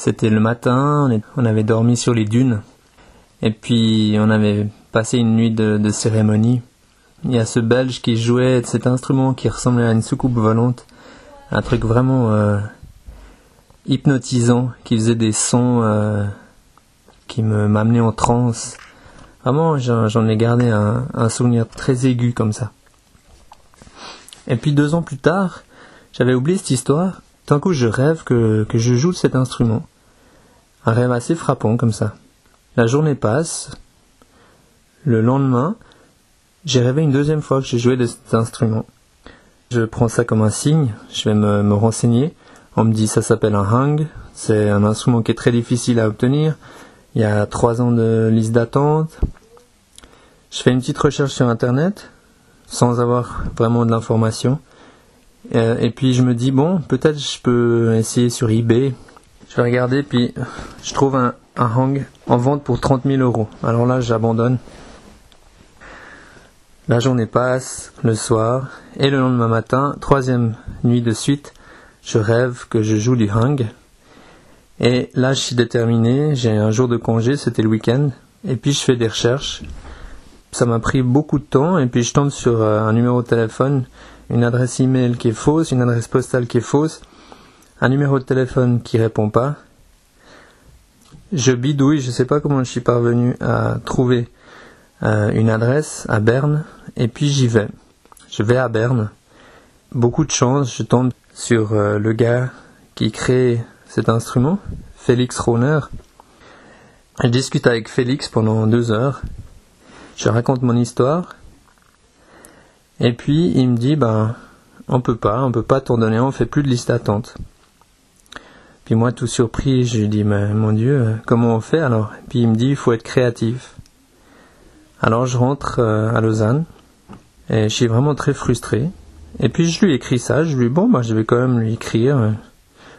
C'était le matin, on, avait dormi sur les dunes. Et puis on avait passé une nuit de, cérémonie. Il y a ce Belge qui jouait cet instrument qui ressemblait à une soucoupe volante. Un truc vraiment euh, hypnotisant, qui faisait des sons euh, qui me m'amenaient en transe. Vraiment, j'en ai gardé un, souvenir très aigu comme ça. Et puis deux ans plus tard, j'avais oublié cette histoire. D'un coup, je rêve que, que je joue cet instrument. Un rêve assez frappant comme ça. La journée passe. Le lendemain, j'ai rêvé une deuxième fois que j'ai joué de cet instrument. Je prends ça comme un signe, je vais me, renseigner. On me dit ça s'appelle un hang, c'est un instrument qui est très difficile à obtenir. Il y a trois ans de liste d'attente. Je fais une petite recherche sur internet, sans avoir vraiment de l'information. Euh, et puis je me dis, bon, peut-être je peux essayer sur eBay. Je vais regarder, puis je trouve un, un hang en vente pour 30 000 euros. Alors là, j'abandonne. La journée passe, le soir, et le lendemain matin, troisième nuit de suite, je rêve que je joue du hang. Et là, je suis déterminé, j'ai un jour de congé, c'était le week-end, et puis je fais des recherches. Ça m'a pris beaucoup de temps, et puis je tombe sur euh, un numéro de téléphone, une adresse email qui est fausse, une adresse postale qui est fausse, un numéro de téléphone qui répond pas. Je bidouille, je sais pas comment je suis parvenu à trouver euh, une adresse à Berne, et puis j'y vais. Je vais à Berne. Beaucoup de chance, je tombe sur euh, le gars qui crée cet instrument, Félix Rohner. Je discute avec Félix pendant deux heures. Je raconte mon histoire. Et puis il me dit, ben, on peut pas, on peut pas t'en donner, on fait plus de liste d'attente. Puis moi, tout surpris, je lui dis, mais mon Dieu, euh, comment on fait alors? Puis il me dit, il faut être créatif. Alors je rentre euh, à Lausanne et je suis vraiment très frustré. Et puis je lui écris ça, je lui dis, bon, bah, je vais quand même lui écrire euh,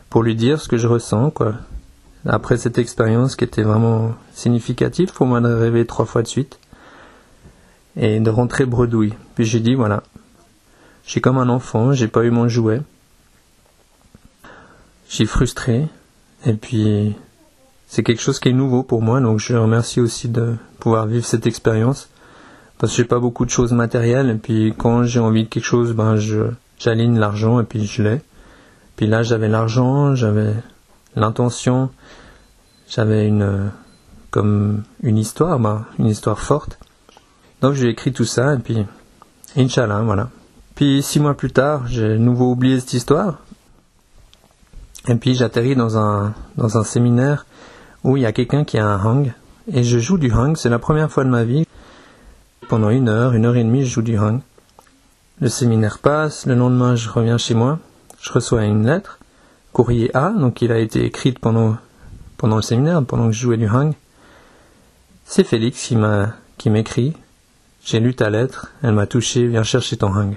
pour lui dire ce que je ressens, quoi. Après cette expérience qui était vraiment significative pour moi de rêver trois fois de suite et de rentrer bredouille. Puis j'ai dit, voilà, je comme un enfant, j'ai pas eu mon jouet. Je suis frustré et puis c'est quelque chose qui est nouveau pour moi, donc je remercie aussi de pouvoir vivre cette expérience parce que j'ai pas beaucoup de choses matérielles et puis quand j'ai envie de quelque chose, ben je j'aligne l'argent et puis je l'ai. Puis là j'avais l'argent, j'avais l'intention, j'avais une comme une histoire, ben, une histoire forte. Donc j'ai écrit tout ça et puis Inch'Allah, voilà. Puis six mois plus tard, j'ai nouveau oublié cette histoire. Et puis j'atterris dans un dans un séminaire où il y a quelqu'un qui a un hang et je joue du hang. C'est la première fois de ma vie. Pendant une heure, une heure et demie, je joue du hang. Le séminaire passe. Le lendemain, je reviens chez moi. Je reçois une lettre, courrier A, donc il a été écrit pendant pendant le séminaire, pendant que je jouais du hang. C'est Félix qui m'a qui m'écrit. J'ai lu ta lettre. Elle m'a touché. Viens chercher ton hang.